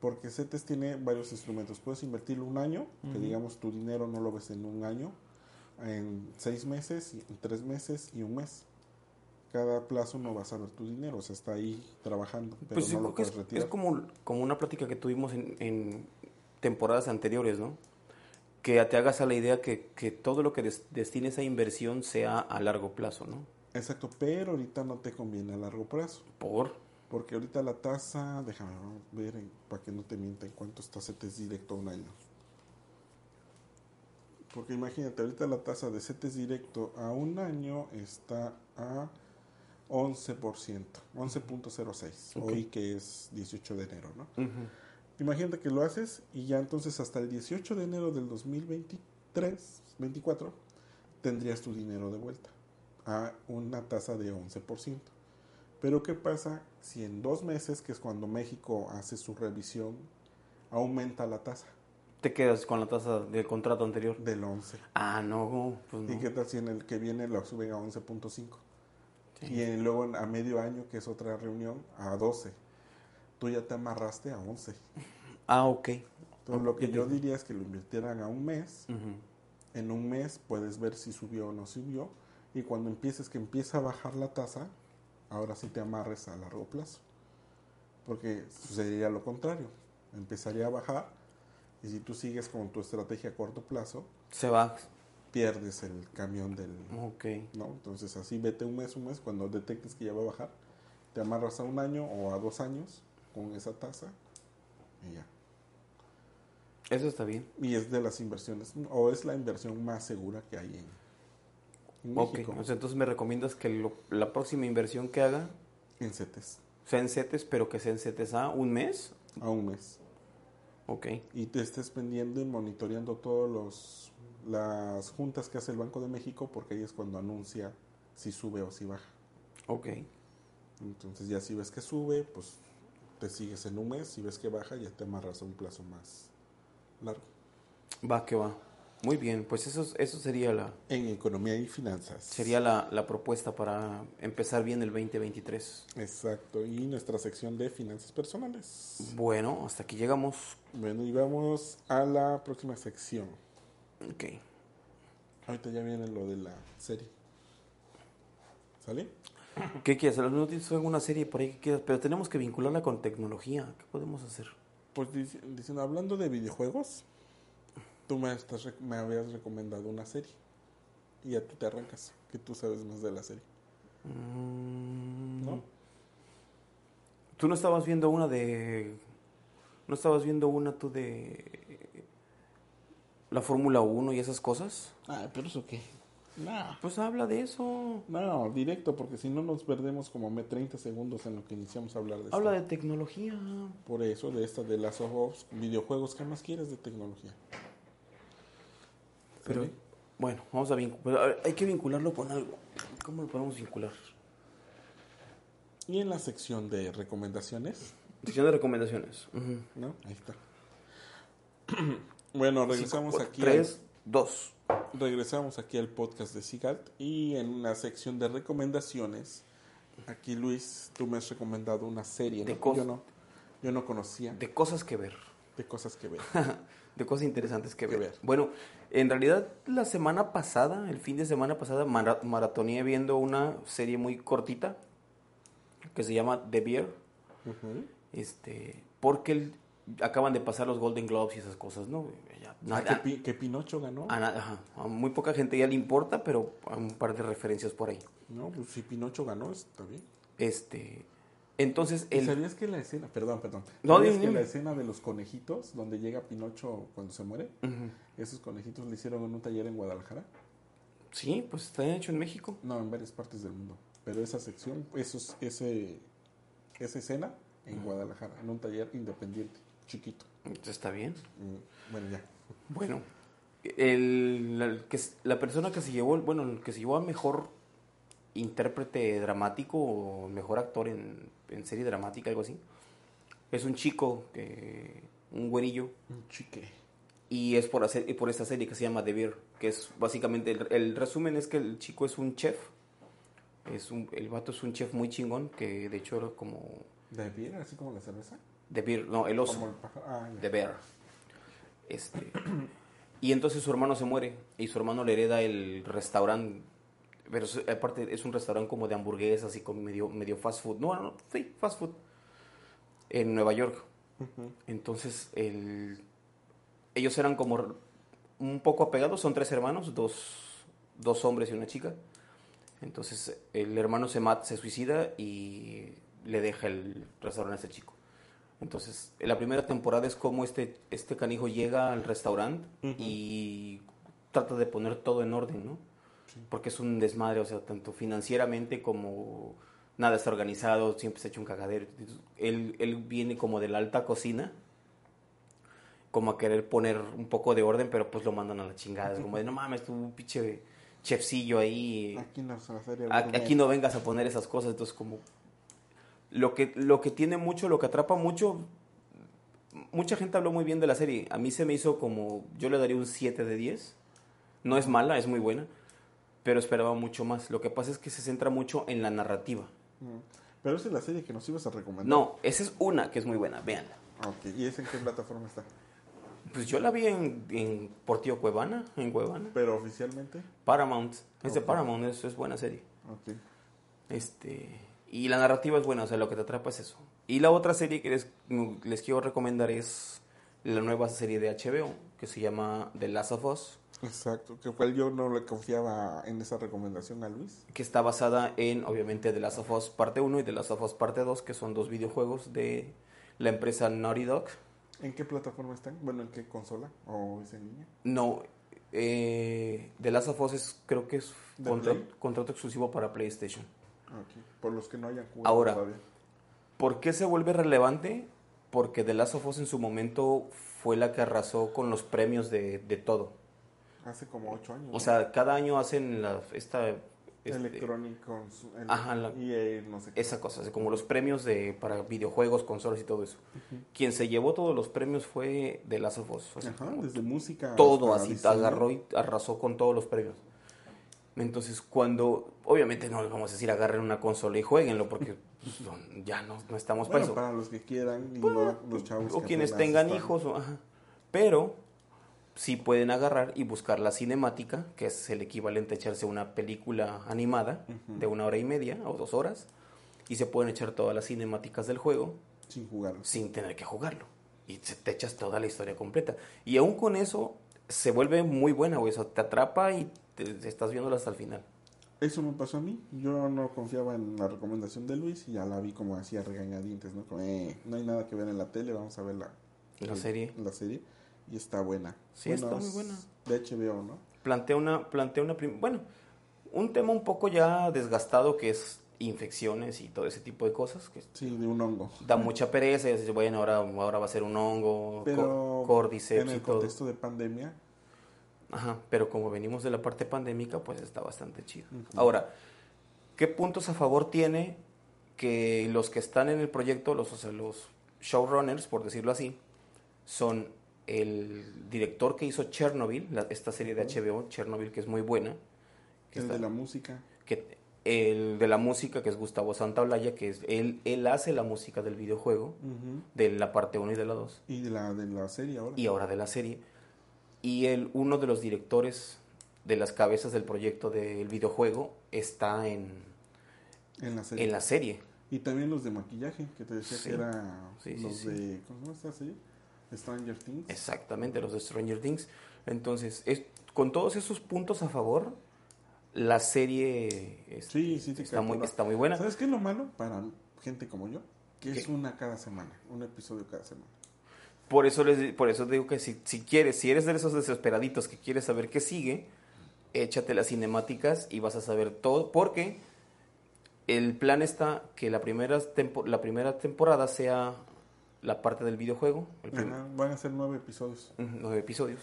[SPEAKER 1] Porque CETES tiene varios instrumentos. Puedes invertirlo un año, que digamos tu dinero no lo ves en un año, en seis meses, en tres meses y un mes. Cada plazo no vas a ver tu dinero, o sea, está ahí trabajando, pero
[SPEAKER 2] Pues sí,
[SPEAKER 1] no lo
[SPEAKER 2] creo que
[SPEAKER 1] puedes
[SPEAKER 2] es,
[SPEAKER 1] retirar.
[SPEAKER 2] es como, como una plática que tuvimos en, en temporadas anteriores, ¿no? Que te hagas a la idea que, que todo lo que des- destines a inversión sea a largo plazo, ¿no?
[SPEAKER 1] Exacto, pero ahorita no te conviene a largo plazo.
[SPEAKER 2] Por...
[SPEAKER 1] Porque ahorita la tasa, déjame ver en- para que no te mienta en cuánto está CETES directo a un año. Porque imagínate, ahorita la tasa de CETES directo a un año está a 11%, 11.06,
[SPEAKER 2] Ok.
[SPEAKER 1] hoy que es 18 de enero, ¿no? Imagínate que lo haces y ya entonces hasta el 18 de enero del 2023, 24, tendrías tu dinero de vuelta a una tasa de 11%. Pero ¿qué pasa si en dos meses, que es cuando México hace su revisión, aumenta la tasa
[SPEAKER 2] Te quedas con la tasa del contrato anterior.
[SPEAKER 1] del 11?
[SPEAKER 2] Ah, no, pues
[SPEAKER 1] ¿Y
[SPEAKER 2] no.
[SPEAKER 1] qué tal si en el que viene lo suben a 11.5? Y en- luego a medio año, que es otra reunión, a 12. Tú ya te amarraste a 11.
[SPEAKER 2] Ah, ok.
[SPEAKER 1] Entonces, lo que yo diría es que lo invirtieran a un mes. En un mes puedes ver si subió o no subió. Y cuando empieces que empieza a bajar la tasa, ahora sí te amarres a largo plazo. Porque sucedería lo contrario. Empezaría a bajar. Y si tú sigues con tu estrategia a corto plazo,
[SPEAKER 2] Se va.
[SPEAKER 1] Pierdes el camión del...
[SPEAKER 2] Ok.
[SPEAKER 1] ¿no? Entonces así vete un mes, un mes. Cuando detectes que ya va a bajar, te amarras a un año o a dos años con esa tasa. Y ya.
[SPEAKER 2] Eso está bien.
[SPEAKER 1] Y es de las inversiones, o es la inversión más segura que hay en, en
[SPEAKER 2] Ok.
[SPEAKER 1] México.
[SPEAKER 2] O sea, entonces me recomiendas que lo- la próxima inversión que haga
[SPEAKER 1] en CETES,
[SPEAKER 2] sea en CETES, pero que sea en CETES a un mes.
[SPEAKER 1] a un mes.
[SPEAKER 2] Ok.
[SPEAKER 1] Y te estés pendiendo y monitoreando todos los las juntas que hace el Banco de México, porque ahí es cuando anuncia si sube o si baja.
[SPEAKER 2] Ok.
[SPEAKER 1] Entonces ya si ves que sube, pues te sigues en un mes, si ves que baja, ya te amarras a un plazo más largo.
[SPEAKER 2] Va que va. Muy bien, pues eso, eso sería la,
[SPEAKER 1] En economía y finanzas.
[SPEAKER 2] sería la, la propuesta para empezar bien el 2023.
[SPEAKER 1] Exacto. Y nuestra sección de finanzas personales.
[SPEAKER 2] Bueno, hasta aquí llegamos.
[SPEAKER 1] Bueno, y vamos a la próxima sección.
[SPEAKER 2] Ok.
[SPEAKER 1] Ahorita ya viene lo de la serie. ¿Sale?
[SPEAKER 2] ¿Qué quieres? Las noticias son una serie por ahí que quieras, pero tenemos que vincularla con tecnología. ¿Qué podemos hacer?
[SPEAKER 1] Pues dic- diciendo, hablando de videojuegos, tú me, estás me habías recomendado una serie. Y ya tú te arrancas, que tú sabes más de la serie,
[SPEAKER 2] Mm,
[SPEAKER 1] ¿no?
[SPEAKER 2] ¿Tú no estabas viendo una de... ¿No estabas viendo una tú de... La Fórmula 1 y esas cosas?
[SPEAKER 1] Ah, pero eso qué. No,
[SPEAKER 2] Pues habla de eso.
[SPEAKER 1] no, directo, porque si no nos perdemos como me 30 segundos en lo que iniciamos a hablar de
[SPEAKER 2] Habla de tecnología.
[SPEAKER 1] Por eso, de esta de las ojos, videojuegos, ¿qué más quieres de tecnología?
[SPEAKER 2] Pero, bueno, vamos a vincular. Hay que vincularlo con algo. ¿Cómo lo podemos vincular?
[SPEAKER 1] Y en la sección de recomendaciones,
[SPEAKER 2] Sección de recomendaciones.
[SPEAKER 1] ¿no? Ahí está. bueno, regresamos
[SPEAKER 2] Cinco,
[SPEAKER 1] aquí.
[SPEAKER 2] cuatro,
[SPEAKER 1] al-
[SPEAKER 2] Tres, dos.
[SPEAKER 1] Regresamos aquí al podcast de Sigalt y en la sección de recomendaciones, aquí Luis, tú me has recomendado una serie
[SPEAKER 2] De
[SPEAKER 1] ¿no? que
[SPEAKER 2] cos-
[SPEAKER 1] yo no, yo no conocía de,
[SPEAKER 2] De cosas que ver.
[SPEAKER 1] cosas que ver.
[SPEAKER 2] de cosas interesantes que
[SPEAKER 1] Que
[SPEAKER 2] ver.
[SPEAKER 1] ver.
[SPEAKER 2] Bueno, en realidad la semana pasada, el fin de semana pasada, mara- maratoneé viendo una serie muy cortita que se llama The.
[SPEAKER 1] Ujú.
[SPEAKER 2] Este, porque el- acaban de pasar los Golden Globes y esas cosas, ¿no? Ya,
[SPEAKER 1] Ah,
[SPEAKER 2] nada-
[SPEAKER 1] que, Pi- que Pinocho ganó.
[SPEAKER 2] a, nada- ajá, a muy poca gente ya le importa, pero a un par de referencias por ahí.
[SPEAKER 1] No, pues si Pinocho ganó, está bien.
[SPEAKER 2] Este, entonces
[SPEAKER 1] ¿Y
[SPEAKER 2] el
[SPEAKER 1] ¿Sabías que la escena, perdón, perdón,
[SPEAKER 2] No,
[SPEAKER 1] ¿sabías que la escena de los conejitos, donde llega Pinocho cuando se muere, esos conejitos le hicieron en un taller en Guadalajara?
[SPEAKER 2] Sí, pues está hecho en México.
[SPEAKER 1] No, en varias partes del mundo. Pero esa sección, esos, ese, esa escena en Guadalajara, en un taller independiente, chiquito.
[SPEAKER 2] Entonces está bien.
[SPEAKER 1] Mm, Bueno, ya.
[SPEAKER 2] Bueno, el, la, que, la persona que se llevó, el- bueno, el que se llevó a mejor intérprete dramático o mejor actor en, en serie dramática, algo así, es un chico, que, un güerillo,
[SPEAKER 1] Un chique.
[SPEAKER 2] y es por, hacer, y por esta serie que se llama The Bear, que es básicamente, el, el resumen es que el chico es un chef, es un, el vato es un chef muy chingón, que de hecho era como
[SPEAKER 1] ¿De beer, así como la cerveza?
[SPEAKER 2] The Bear, no, el oso.
[SPEAKER 1] El. Ah, ya.
[SPEAKER 2] The Bear. Este, y entonces su hermano se muere y su hermano le hereda el restaurante. Pero aparte es un restaurante como de hamburguesas y con medio, medio fast food. No, no, sí, fast food. En Nueva York. Entonces el, ellos eran como un poco apegados. Son tres hermanos, dos, dos hombres y una chica. Entonces el hermano se mata, se suicida y le deja el restaurante a este chico. Entonces, en la primera temporada es como este, este canijo llega al restaurante y trata de poner todo en orden, ¿no? Porque es un desmadre, o sea, tanto financieramente como nada está organizado, siempre se echa un cagadero. Él, él viene como de la alta cocina, como a querer poner un poco de orden, pero pues lo mandan a la chingada. Es como de, no mames, tú pinche chefcillo ahí.
[SPEAKER 1] Aquí no se.
[SPEAKER 2] A-. Aquí no vengas a poner esas cosas, entonces como lo que lo que tiene mucho, lo que atrapa mucho, mucha gente habló muy bien de la serie. A mí se me hizo como yo le daría un 7 de 10. No es mala, es muy buena, pero esperaba mucho más. Lo que pasa es que se centra mucho en la narrativa.
[SPEAKER 1] Mm. Pero esa es la serie que nos ibas a recomendar.
[SPEAKER 2] No, esa es una que es muy buena, véanla.
[SPEAKER 1] Ok, ¿y esa en qué plataforma está?
[SPEAKER 2] Pues yo la vi en, en Portillo Cuevana, en Cuevana.
[SPEAKER 1] Pero oficialmente.
[SPEAKER 2] Paramount, es de. Paramount, es, es buena serie.
[SPEAKER 1] Ok.
[SPEAKER 2] Este, y la narrativa es buena, o sea, lo que te atrapa es eso. Y la otra serie que les, les quiero recomendar es la nueva serie de HBO, que se llama The Last of Us,
[SPEAKER 1] Exacto, que fue yo no le confiaba en esa recomendación a Luis.
[SPEAKER 2] que está basada en, obviamente, The Last of Us parte 1 y The Last of Us parte 2, que son dos videojuegos de la empresa Naughty Dog.
[SPEAKER 1] ¿En qué plataforma están? Bueno, ¿en qué consola? ¿O es en línea?
[SPEAKER 2] No, eh, The Last of Us es, creo que es contrato exclusivo para PlayStation.
[SPEAKER 1] Por los que no hayan jugado
[SPEAKER 2] Ahora.
[SPEAKER 1] todavía.
[SPEAKER 2] ¿Por qué se vuelve relevante? Porque The Last of Us en su momento fue la que arrasó con los premios de, de todo.
[SPEAKER 1] Hace como ocho años.
[SPEAKER 2] O sea, cada año hacen la, esta... este,
[SPEAKER 1] Electronic Cons- el-
[SPEAKER 2] Ajá, la-
[SPEAKER 1] EA, no sé qué.
[SPEAKER 2] esa cosa, como los premios de para videojuegos, consolas y todo eso. Quien se llevó todos los premios fue The Last of Us. o sea,
[SPEAKER 1] Ajá, desde música.
[SPEAKER 2] todo así,
[SPEAKER 1] diseño.
[SPEAKER 2] agarró y arrasó con todos los premios. Entonces, cuando, obviamente no les vamos a decir agarren una consola y jueguenlo, porque pues, ya no, no estamos para
[SPEAKER 1] Bueno,
[SPEAKER 2] eso.
[SPEAKER 1] para los que quieran y no los chavos
[SPEAKER 2] o
[SPEAKER 1] que
[SPEAKER 2] quienes tengan
[SPEAKER 1] están-
[SPEAKER 2] hijos, o- ajá. pero sí pueden agarrar y buscar la cinemática, que es el equivalente a echarse una película animada de una hora y media o dos horas, y se pueden echar todas las cinemáticas del juego
[SPEAKER 1] Sin jugar.
[SPEAKER 2] sin tener que jugarlo. Y te echas toda la historia completa. Y aún con eso se vuelve muy buena, güey. O sea, te atrapa y te, te estás viéndola hasta el final.
[SPEAKER 1] Eso me pasó a mí. Yo no confiaba en la recomendación de Luis y ya la vi como hacía regañadientes, ¿no? Como, eh, no hay nada que ver en la tele, vamos a ver la,
[SPEAKER 2] La
[SPEAKER 1] el-
[SPEAKER 2] serie.
[SPEAKER 1] La serie. Y está buena.
[SPEAKER 2] Sí, está muy buena.
[SPEAKER 1] De HBO, ¿no?
[SPEAKER 2] Plantea una, plantea una, prim- bueno, un tema un poco ya desgastado que es infecciones y todo ese tipo de cosas que
[SPEAKER 1] Sí, de un hongo.
[SPEAKER 2] da mucha pereza y dices, bueno, ahora, ahora va a ser un hongo,
[SPEAKER 1] Pero
[SPEAKER 2] co- cordyceps
[SPEAKER 1] en
[SPEAKER 2] y
[SPEAKER 1] el
[SPEAKER 2] todo.
[SPEAKER 1] contexto de pandemia,
[SPEAKER 2] Ajá, pero como venimos de la parte pandémica, pues está bastante chido. Ahora, ¿qué puntos a favor tiene que los que están en el proyecto, los, o sea, los showrunners, por decirlo así, son el director que hizo Chernobyl, la- esta serie de HBO, Chernobyl, que es muy buena, que,
[SPEAKER 1] el
[SPEAKER 2] está-
[SPEAKER 1] de la música.
[SPEAKER 2] que el de la música, que es Gustavo Santaolalla, que es él, él hace la música del videojuego, de la parte 1 y de la 2
[SPEAKER 1] Y de la, de la serie ahora.
[SPEAKER 2] y ahora de la serie. Y el, uno de los directores de las cabezas del proyecto del videojuego está en,
[SPEAKER 1] En la serie.
[SPEAKER 2] en la serie.
[SPEAKER 1] Y también los de maquillaje, que te decía
[SPEAKER 2] Sí.
[SPEAKER 1] que era
[SPEAKER 2] Sí,
[SPEAKER 1] los
[SPEAKER 2] sí.
[SPEAKER 1] de. ¿Cómo se llama esta? Stranger Things.
[SPEAKER 2] Exactamente, los de Stranger Things. Entonces, es, con todos esos puntos a favor, la serie es-
[SPEAKER 1] Sí, sí,
[SPEAKER 2] está, muy, está muy buena.
[SPEAKER 1] ¿Sabes qué es lo malo para gente como yo? Que es una cada semana, un episodio cada semana.
[SPEAKER 2] Por eso, les, por eso digo que si, si quieres, si eres de esos desesperaditos que quieres saber qué sigue, échate las cinemáticas y vas a saber todo, porque el plan está que la primera, tempo- la primera temporada sea la parte del videojuego, el prim-
[SPEAKER 1] Ajá, van a ser nueve episodios.
[SPEAKER 2] Nueve episodios,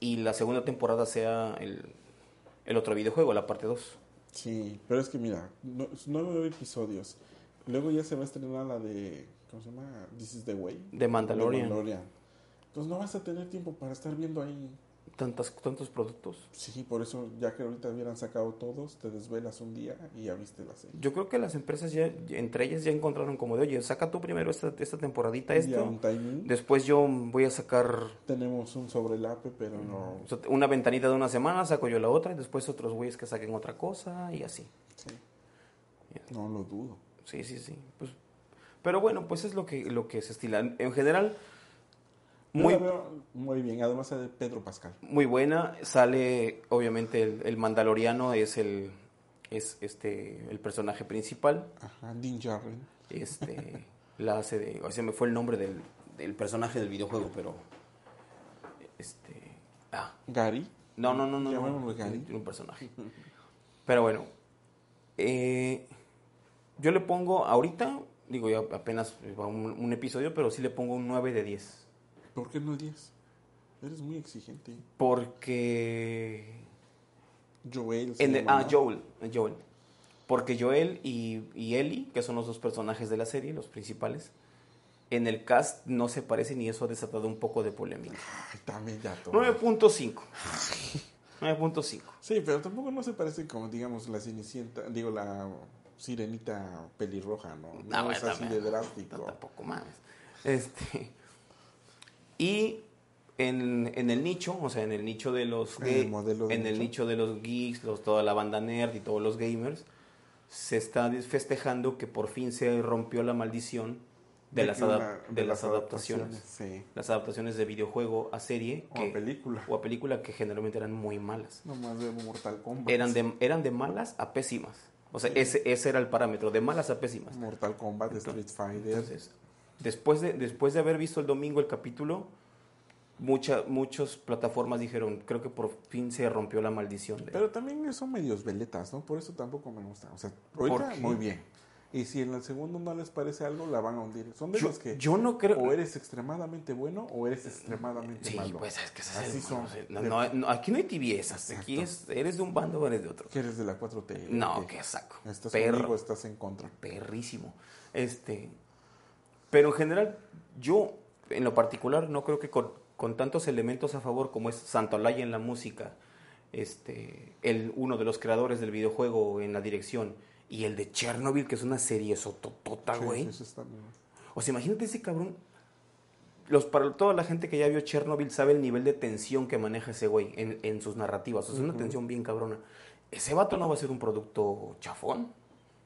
[SPEAKER 2] y la segunda temporada sea el, el otro videojuego, la parte 2.
[SPEAKER 1] Sí, pero es que mira, no- nueve episodios. Luego ya se va a estrenar la de. ¿Cómo se llama? This is the Way.
[SPEAKER 2] De Mandalorian.
[SPEAKER 1] De Mandalorian. Entonces no vas a tener tiempo para estar viendo ahí.
[SPEAKER 2] Tantas, tantos productos.
[SPEAKER 1] Sí, por eso, ya que ahorita hubieran sacado todos, te desvelas un día y ya viste la serie.
[SPEAKER 2] Yo creo que las empresas ya, entre ellas ya encontraron como de, oye, saca tú primero esta, esta temporadita, esto.
[SPEAKER 1] un timing.
[SPEAKER 2] Después yo voy a sacar
[SPEAKER 1] Tenemos un sobrelape, pero no.
[SPEAKER 2] una ventanita de una semana, saco yo la otra y después otros güeyes que saquen otra cosa y así.
[SPEAKER 1] Sí. No lo dudo.
[SPEAKER 2] Sí, sí, sí. Pues, pero bueno, pues es lo que, lo que se estila. En general, muy,
[SPEAKER 1] veo muy bien, además de Pedro Pascal.
[SPEAKER 2] muy buena. Sale, obviamente, el, el Mandaloriano es el es este el personaje principal.
[SPEAKER 1] Ajá, Dean Jarren.
[SPEAKER 2] Este la hace de. O sea, me fue el nombre del, del personaje del videojuego, pero. Este. Ah,
[SPEAKER 1] Gary.
[SPEAKER 2] No, no, no, no. no.
[SPEAKER 1] Gary.
[SPEAKER 2] Un personaje. Pero bueno. eh, yo le pongo ahorita, digo, ya apenas va un, un episodio, pero sí le pongo un 9 de 10.
[SPEAKER 1] ¿Por qué no 10? Eres muy exigente.
[SPEAKER 2] Porque.
[SPEAKER 1] Joel.
[SPEAKER 2] en el- ah. Joel. Joel. Porque Joel y, y Ellie, que son los dos personajes de la serie, los principales, en el cast no se parecen y eso ha desatado un poco de polémica.
[SPEAKER 1] Ay, también ya todo.
[SPEAKER 2] 9.5. 9.5.
[SPEAKER 1] Sí, pero tampoco no se parece como, digamos, la Cenicienta, digo, la Sirenita pelirroja, ¿no? No,
[SPEAKER 2] No,
[SPEAKER 1] es así de drástico.
[SPEAKER 2] no, tampoco mames. Este, y en, en el nicho, o sea, en el nicho de los
[SPEAKER 1] el modelo de
[SPEAKER 2] en el
[SPEAKER 1] nicho.
[SPEAKER 2] nicho de los geeks, los, toda la banda nerd y todos los gamers, se está festejando que por fin se rompió la maldición de, las,
[SPEAKER 1] una-
[SPEAKER 2] de las adaptaciones.
[SPEAKER 1] Sí.
[SPEAKER 2] Las adaptaciones de videojuego a serie
[SPEAKER 1] O a película.
[SPEAKER 2] o a película que generalmente eran muy malas.
[SPEAKER 1] Nomás de Mortal Kombat.
[SPEAKER 2] Eran de, eran de malas a pésimas. O sea, ese, ese era el parámetro, de malas a pésimas.
[SPEAKER 1] Mortal Kombat, Street Fighter.
[SPEAKER 2] Entonces, después de, después de haber visto el domingo el capítulo, mucha, muchas plataformas dijeron, creo que por fin se rompió la maldición. de-".
[SPEAKER 1] Pero también son medios veletas, ¿no? Por eso tampoco me gusta. O sea, muy bien. Y si en el segundo no les parece algo, la van a hundir. Son de
[SPEAKER 2] yo,
[SPEAKER 1] los que
[SPEAKER 2] yo no creo...
[SPEAKER 1] o eres extremadamente bueno o eres extremadamente
[SPEAKER 2] Sí,
[SPEAKER 1] malo.
[SPEAKER 2] pues es que
[SPEAKER 1] Así
[SPEAKER 2] el-
[SPEAKER 1] son.
[SPEAKER 2] no no, no, aquí no hay tibiezas. Aquí es, eres de un bando o eres de otro.
[SPEAKER 1] Que eres de la 4T.
[SPEAKER 2] No,
[SPEAKER 1] que
[SPEAKER 2] qué saco.
[SPEAKER 1] Estás
[SPEAKER 2] Perro.
[SPEAKER 1] conmigo, estás en contra.
[SPEAKER 2] perrísimo. Este, pero en general, yo en lo particular no creo que con, con tantos elementos a favor como es Santolaya en la música, este, el, uno de los creadores del videojuego en la dirección y el de Chernobyl, que es una serie sototota, güey.
[SPEAKER 1] sí.
[SPEAKER 2] O sea, imagínate ese cabrón los, para toda la gente que ya vio Chernobyl sabe el nivel de tensión que maneja ese güey en, en sus narrativas. O sea, es una tensión bien cabrona. Ese vato no va a ser un producto chafón.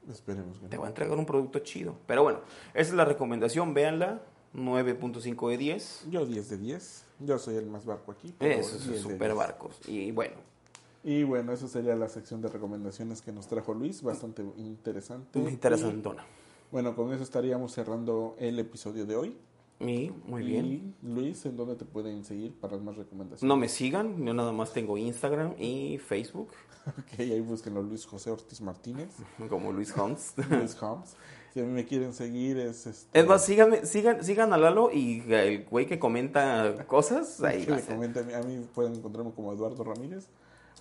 [SPEAKER 1] Esperemos que
[SPEAKER 2] Te va a entregar un producto chido. Pero bueno, esa es la recomendación. Véanla. 9.5 de 10.
[SPEAKER 1] Yo 10 de 10. Yo soy el más barco aquí. pero
[SPEAKER 2] Eso
[SPEAKER 1] 10
[SPEAKER 2] es
[SPEAKER 1] de
[SPEAKER 2] super
[SPEAKER 1] 10.
[SPEAKER 2] barcos. Y bueno,
[SPEAKER 1] Y bueno, esa sería la sección de recomendaciones que nos trajo Luis. Bastante interesante.
[SPEAKER 2] muy interesantona.
[SPEAKER 1] Y, bueno, con eso estaríamos cerrando el episodio de hoy.
[SPEAKER 2] Y muy bien.
[SPEAKER 1] Y Luis, ¿en dónde te pueden seguir para más recomendaciones?
[SPEAKER 2] No me sigan, yo nada más tengo Instagram y Facebook,
[SPEAKER 1] Ok, ahí búsquenlo Luis José Ortiz Martínez.
[SPEAKER 2] como Luis Holmes.
[SPEAKER 1] Luis Holmes. Si a mí me quieren seguir es este...
[SPEAKER 2] Es más, síganme, sigan, sigan a Lalo y el güey que comenta cosas, ahí
[SPEAKER 1] que
[SPEAKER 2] va a
[SPEAKER 1] me
[SPEAKER 2] ser.
[SPEAKER 1] comenten, a mí pueden encontrarme como Eduardo Ramírez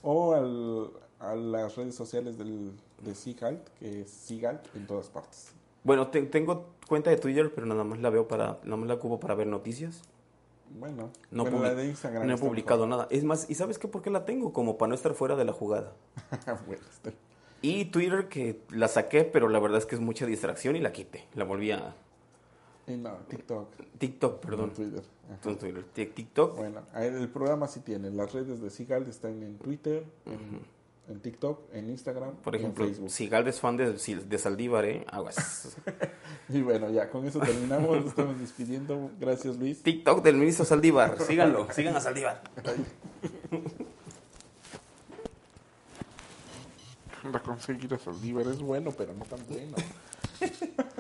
[SPEAKER 1] o al, a las redes sociales del, de Sigalt, que es Sigalt en todas partes.
[SPEAKER 2] Bueno, te- tengo cuenta de Twitter, pero nada más la veo para, nada más la ocupo para ver noticias.
[SPEAKER 1] Bueno,
[SPEAKER 2] No,
[SPEAKER 1] la de Instagram
[SPEAKER 2] no he publicado
[SPEAKER 1] mejor.
[SPEAKER 2] nada. Es más, ¿y sabes qué? ¿Por qué la tengo? Como para no estar fuera de la jugada.
[SPEAKER 1] bueno,
[SPEAKER 2] Y Twitter que la saqué, pero la verdad es que es mucha distracción y la quité. La volví a
[SPEAKER 1] no, TikTok,
[SPEAKER 2] TikTok,
[SPEAKER 1] no
[SPEAKER 2] perdón.
[SPEAKER 1] Twitter. Ajá.
[SPEAKER 2] Twitter, Tik- TikTok.
[SPEAKER 1] Bueno, el programa sí tiene. Las redes de Sigalt están en Twitter, en, en TikTok, en Instagram,
[SPEAKER 2] Por ejemplo,
[SPEAKER 1] Facebook.
[SPEAKER 2] si Galvez es fan de, de Saldívar, ¿eh? Aguas.
[SPEAKER 1] Y bueno, ya con eso terminamos. Nos estamos despidiendo. Gracias, Luis.
[SPEAKER 2] TikTok del ministro Saldívar. Síganlo, sigan a Saldívar.
[SPEAKER 1] Para conseguir a Saldívar es bueno, pero no tan bueno.